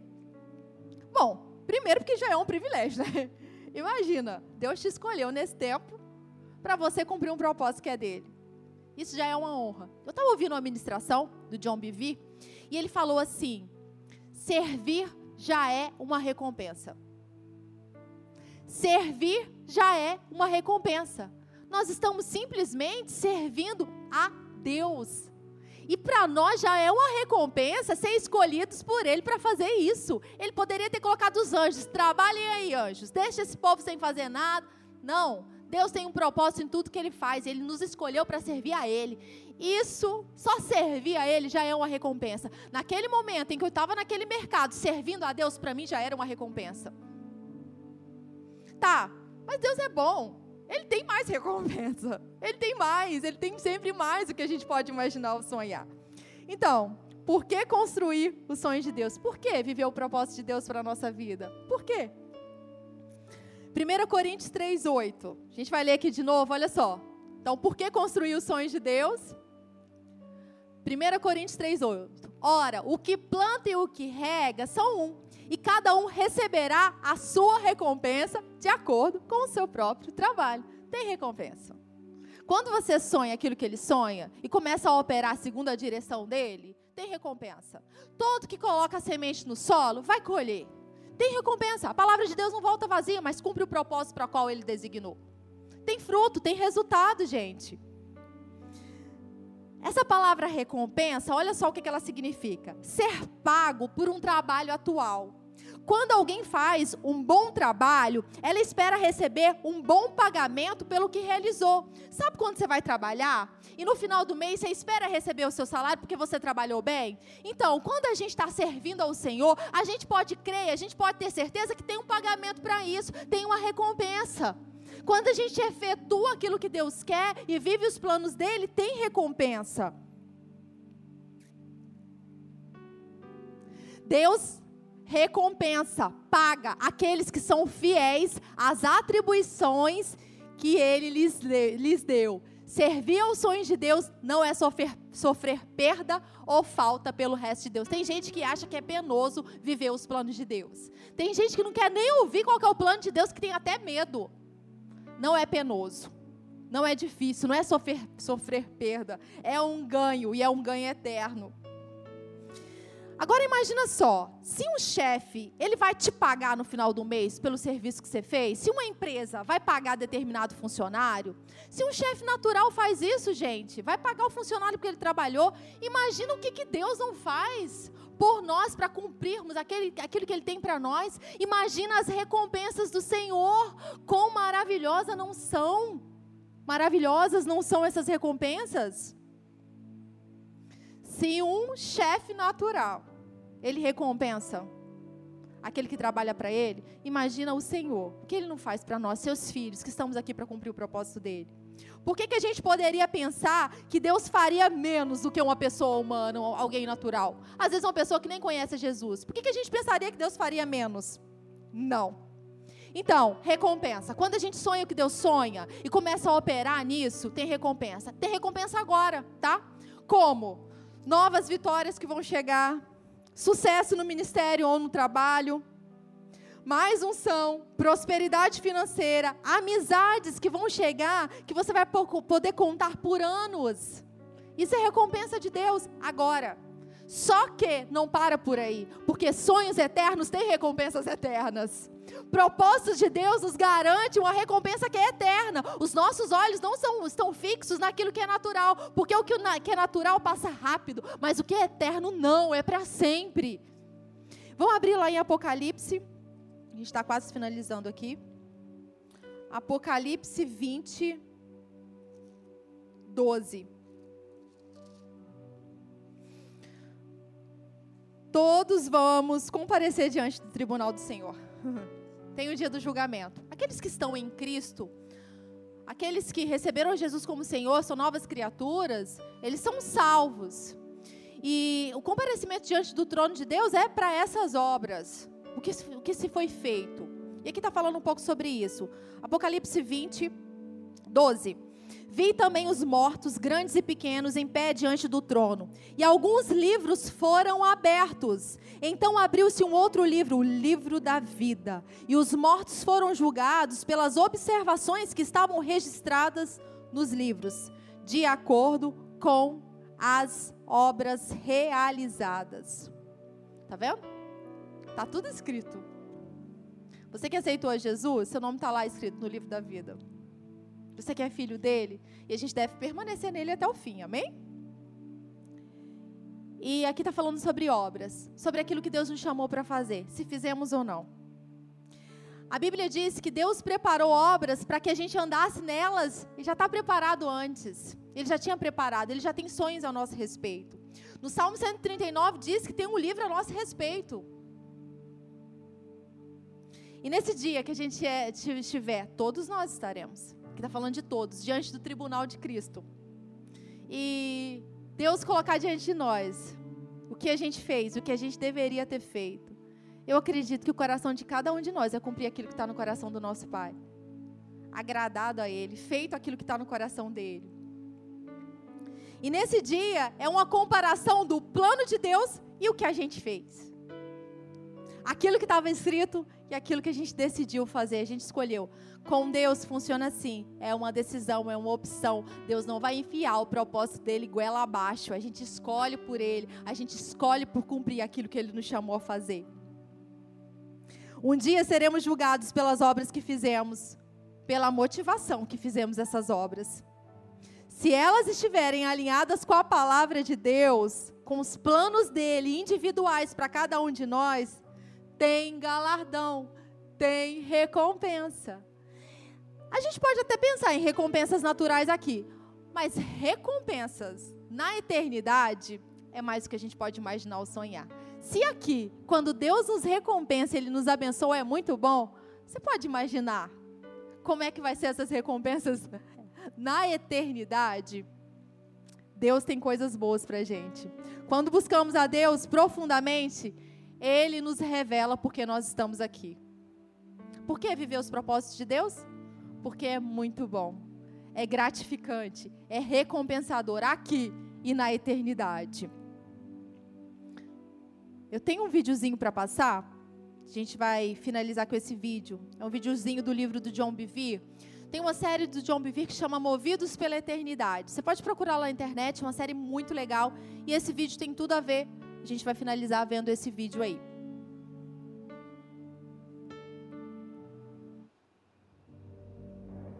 Bom, primeiro porque já é um privilégio, né? Imagina, Deus te escolheu nesse tempo para você cumprir um propósito que é dele. Isso já é uma honra. Eu estava ouvindo uma ministração do John Bevere e ele falou assim: servir já é uma recompensa. Servir já é uma recompensa. Nós estamos simplesmente servindo a Deus. E para nós já é uma recompensa ser escolhidos por Ele para fazer isso. Ele poderia ter colocado os anjos, trabalhem aí, anjos, deixa esse povo sem fazer nada. Não, Deus tem um propósito em tudo que Ele faz. Ele nos escolheu para servir a Ele. Isso, só servir a Ele já é uma recompensa. Naquele momento em que eu estava naquele mercado servindo a Deus, para mim já era uma recompensa. Tá, mas Deus é bom. Ele tem mais recompensa. Ele tem mais, ele tem sempre mais do que a gente pode imaginar ou sonhar. Então, por que construir os sonhos de Deus? Por que viver o propósito de Deus para a nossa vida? Por quê? 1 Coríntios 3,8. A gente vai ler aqui de novo, olha só. Então, por que construir os sonhos de Deus? 1 Coríntios 3,8. Ora, o que planta e o que rega são um, e cada um receberá a sua recompensa de acordo com o seu próprio trabalho. Tem recompensa. Quando você sonha aquilo que ele sonha e começa a operar segundo a direção dele, tem recompensa. Todo que coloca a semente no solo vai colher. Tem recompensa. A palavra de Deus não volta vazia, mas cumpre o propósito para o qual ele designou. Tem fruto, tem resultado, gente. Essa palavra recompensa, olha só o que ela significa: ser pago por um trabalho atual. Quando alguém faz um bom trabalho, ela espera receber um bom pagamento pelo que realizou. Sabe quando você vai trabalhar e no final do mês você espera receber o seu salário porque você trabalhou bem? Então, quando a gente está servindo ao Senhor, a gente pode crer, a gente pode ter certeza que tem um pagamento para isso, tem uma recompensa. Quando a gente efetua aquilo que Deus quer e vive os planos dele, tem recompensa. Deus recompensa, paga aqueles que são fiéis às atribuições que ele lhes, lhes deu. Servir aos sonhos de Deus não é sofrer, sofrer perda ou falta pelo resto de Deus. Tem gente que acha que é penoso viver os planos de Deus. Tem gente que não quer nem ouvir qual é o plano de Deus, que tem até medo não é penoso, não é difícil, não é sofrer, sofrer perda, é um ganho e é um ganho eterno. Agora imagina só, se um chefe, ele vai te pagar no final do mês pelo serviço que você fez, se uma empresa vai pagar determinado funcionário, se um chefe natural faz isso, gente, vai pagar o funcionário porque ele trabalhou, imagina o que, que Deus não faz por nós para cumprirmos aquele, aquilo que Ele tem para nós. Imagina as recompensas do Senhor, quão maravilhosas não são. Maravilhosas não são essas recompensas? Se um chefe natural, ele recompensa aquele que trabalha para ele, imagina o Senhor. O que ele não faz para nós, seus filhos, que estamos aqui para cumprir o propósito dele? Por que, que a gente poderia pensar que Deus faria menos do que uma pessoa humana, alguém natural? Às vezes uma pessoa que nem conhece Jesus. Por que, que a gente pensaria que Deus faria menos? Não. Então, recompensa. Quando a gente sonha o que Deus sonha e começa a operar nisso, tem recompensa. Tem recompensa agora, tá? Como? Novas vitórias que vão chegar, sucesso no ministério ou no trabalho, mais unção, prosperidade financeira, amizades que vão chegar, que você vai poder contar por anos. Isso é recompensa de Deus agora. Só que não para por aí, porque sonhos eternos têm recompensas eternas. Propósitos de Deus nos garante uma recompensa que é eterna. Os nossos olhos não são, estão fixos naquilo que é natural, porque o que é natural passa rápido, mas o que é eterno não, é para sempre. Vamos abrir lá em Apocalipse a gente está quase finalizando aqui. Apocalipse 20, 12. Todos vamos comparecer diante do tribunal do Senhor. Tem o dia do julgamento. Aqueles que estão em Cristo, aqueles que receberam Jesus como Senhor, são novas criaturas, eles são salvos. E o comparecimento diante do trono de Deus é para essas obras que, o que se foi feito. E aqui está falando um pouco sobre isso. Apocalipse 20, 12. Vi também os mortos, grandes e pequenos, em pé diante do trono. E alguns livros foram abertos. Então abriu-se um outro livro, o livro da vida. E os mortos foram julgados pelas observações que estavam registradas nos livros, de acordo com as obras realizadas. Tá vendo? Está tudo escrito. Você que aceitou a Jesus, seu nome está lá escrito no livro da vida. Você que é filho dele, e a gente deve permanecer nele até o fim, amém? E aqui está falando sobre obras, sobre aquilo que Deus nos chamou para fazer, se fizemos ou não. A Bíblia diz que Deus preparou obras para que a gente andasse nelas e já está preparado antes. Ele já tinha preparado, ele já tem sonhos ao nosso respeito. No Salmo 139 diz que tem um livro a nosso respeito. E nesse dia que a gente é, estiver, todos nós estaremos. Que está falando de todos, diante do tribunal de Cristo. E Deus colocar diante de nós o que a gente fez, o que a gente deveria ter feito. Eu acredito que o coração de cada um de nós é cumprir aquilo que está no coração do nosso Pai. Agradado a Ele, feito aquilo que está no coração dele. E nesse dia é uma comparação do plano de Deus e o que a gente fez. Aquilo que estava escrito e aquilo que a gente decidiu fazer, a gente escolheu. Com Deus funciona assim: é uma decisão, é uma opção. Deus não vai enfiar o propósito dele goela abaixo. A gente escolhe por ele, a gente escolhe por cumprir aquilo que ele nos chamou a fazer. Um dia seremos julgados pelas obras que fizemos, pela motivação que fizemos essas obras. Se elas estiverem alinhadas com a palavra de Deus, com os planos dele individuais para cada um de nós, tem galardão, tem recompensa. A gente pode até pensar em recompensas naturais aqui, mas recompensas na eternidade é mais do que a gente pode imaginar ou sonhar. Se aqui, quando Deus nos recompensa, Ele nos abençoa, é muito bom, você pode imaginar como é que vai ser essas recompensas na eternidade? Deus tem coisas boas para gente. Quando buscamos a Deus profundamente, ele nos revela porque nós estamos aqui. Por que viver os propósitos de Deus? Porque é muito bom, é gratificante, é recompensador aqui e na eternidade. Eu tenho um videozinho para passar. A gente vai finalizar com esse vídeo. É um videozinho do livro do John Bevere. Tem uma série do John Bevere que chama Movidos pela Eternidade. Você pode procurar lá na internet, é uma série muito legal. E esse vídeo tem tudo a ver a gente vai finalizar vendo esse vídeo aí.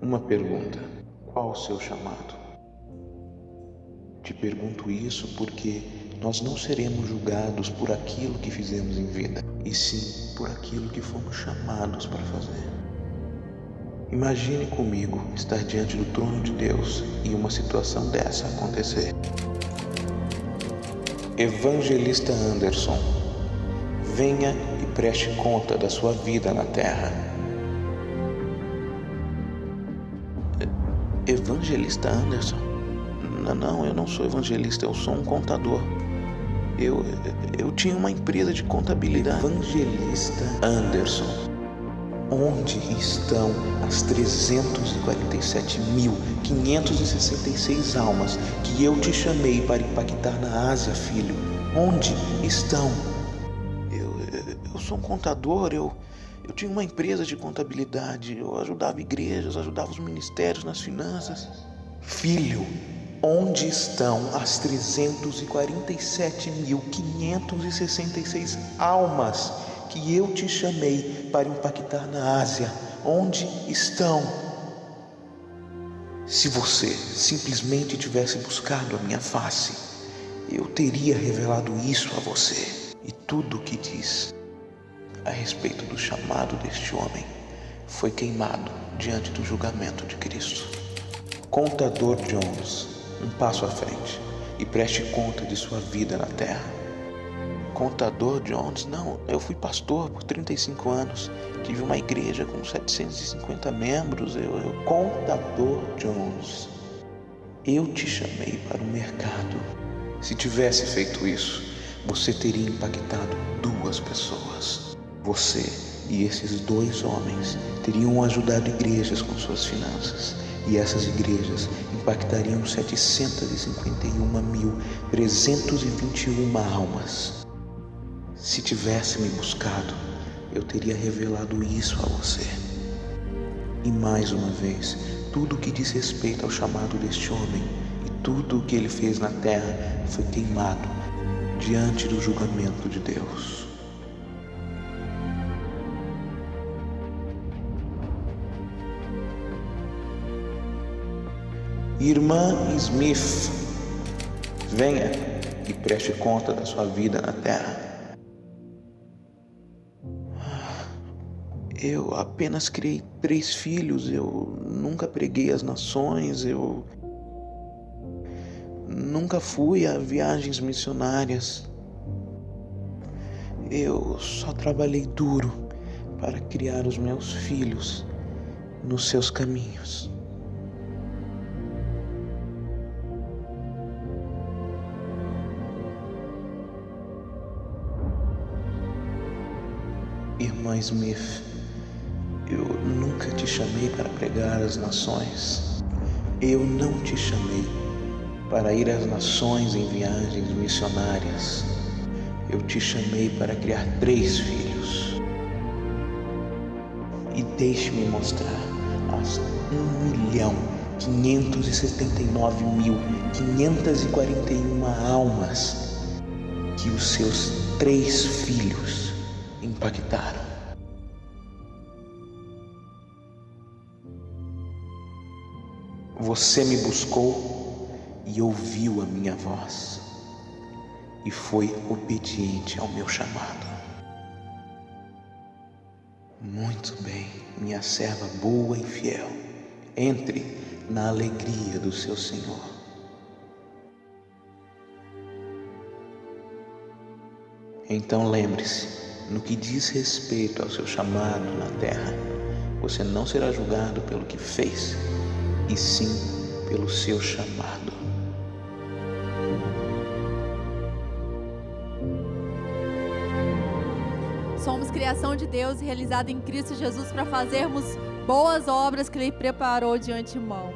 Uma pergunta: qual o seu chamado? Te pergunto isso porque nós não seremos julgados por aquilo que fizemos em vida, e sim por aquilo que fomos chamados para fazer. Imagine comigo estar diante do trono de Deus e uma situação dessa acontecer. Evangelista Anderson, venha e preste conta da sua vida na terra. Evangelista Anderson? Não, não, eu não sou evangelista, eu sou um contador. Eu, eu tinha uma empresa de contabilidade. Evangelista Anderson Onde estão as 347.566 almas que eu te chamei para impactar na Ásia, filho? Onde estão? Eu, eu sou um contador, eu, eu tinha uma empresa de contabilidade, eu ajudava igrejas, ajudava os ministérios nas finanças. Filho, onde estão as 347.566 almas que eu te chamei para impactar na Ásia, onde estão? Se você simplesmente tivesse buscado a minha face, eu teria revelado isso a você. E tudo o que diz a respeito do chamado deste homem foi queimado diante do julgamento de Cristo. Contador Jones, um passo à frente e preste conta de sua vida na terra contador Jones. Não, eu fui pastor por 35 anos. Tive uma igreja com 750 membros. Eu, eu contador Jones. Eu te chamei para o mercado. Se tivesse feito isso, você teria impactado duas pessoas. Você e esses dois homens teriam ajudado igrejas com suas finanças. E essas igrejas impactariam 751.321 almas. Se tivesse me buscado, eu teria revelado isso a você. E mais uma vez, tudo o que diz respeito ao chamado deste homem e tudo o que ele fez na terra foi queimado diante do julgamento de Deus. Irmã Smith, venha e preste conta da sua vida na terra. Eu apenas criei três filhos, eu nunca preguei as nações, eu nunca fui a viagens missionárias. Eu só trabalhei duro para criar os meus filhos nos seus caminhos. Irmã Smith, eu nunca te chamei para pregar às nações. Eu não te chamei para ir às nações em viagens missionárias. Eu te chamei para criar três filhos. E deixe-me mostrar as 1 milhão 579 mil 541 almas que os seus três filhos impactaram. Você me buscou e ouviu a minha voz e foi obediente ao meu chamado. Muito bem, minha serva boa e fiel, entre na alegria do seu Senhor. Então lembre-se, no que diz respeito ao seu chamado na terra, você não será julgado pelo que fez, e sim pelo seu chamado. Somos criação de Deus realizada em Cristo Jesus para fazermos boas obras que Ele preparou de antemão.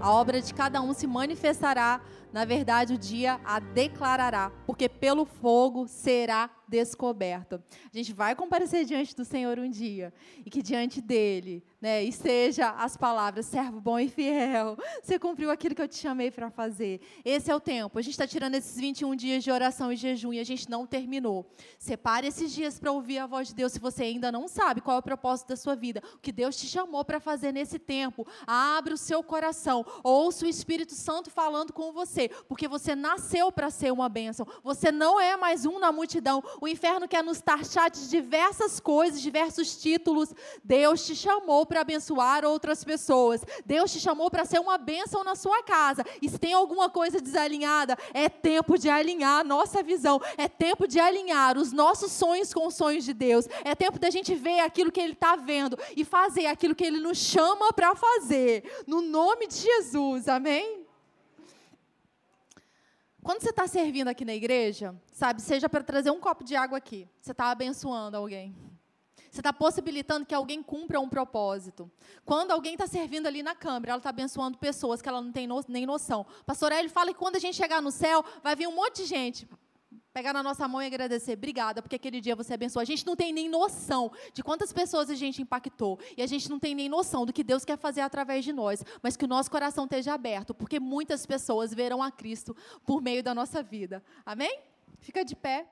A obra de cada um se manifestará, na verdade, o dia a declarará, porque pelo fogo será descoberto. A gente vai comparecer diante do Senhor um dia e que diante dele, né, e seja as palavras, servo bom e fiel, você cumpriu aquilo que eu te chamei para fazer. Esse é o tempo. A gente está tirando esses 21 dias de oração e jejum e a gente não terminou. Separe esses dias para ouvir a voz de Deus se você ainda não sabe qual é o propósito da sua vida, o que Deus te chamou para fazer nesse tempo. Abre o seu coração, ouça o Espírito Santo falando com você. Porque você nasceu para ser uma bênção. Você não é mais um na multidão. O inferno quer nos taxar de diversas coisas, diversos títulos. Deus te chamou para abençoar outras pessoas. Deus te chamou para ser uma bênção na sua casa. E se tem alguma coisa desalinhada, é tempo de alinhar a nossa visão. É tempo de alinhar os nossos sonhos com os sonhos de Deus. É tempo da gente ver aquilo que Ele está vendo e fazer aquilo que Ele nos chama para fazer. No nome de Jesus, amém? Quando você está servindo aqui na igreja, sabe, seja para trazer um copo de água aqui, você está abençoando alguém. Você está possibilitando que alguém cumpra um propósito. Quando alguém está servindo ali na câmara, ela está abençoando pessoas que ela não tem no, nem noção. Pastor Hélio fala que quando a gente chegar no céu, vai vir um monte de gente pegar na nossa mão e agradecer. Obrigada, porque aquele dia você abençoou. A gente não tem nem noção de quantas pessoas a gente impactou. E a gente não tem nem noção do que Deus quer fazer através de nós. Mas que o nosso coração esteja aberto, porque muitas pessoas verão a Cristo por meio da nossa vida. Amém? Fica de pé.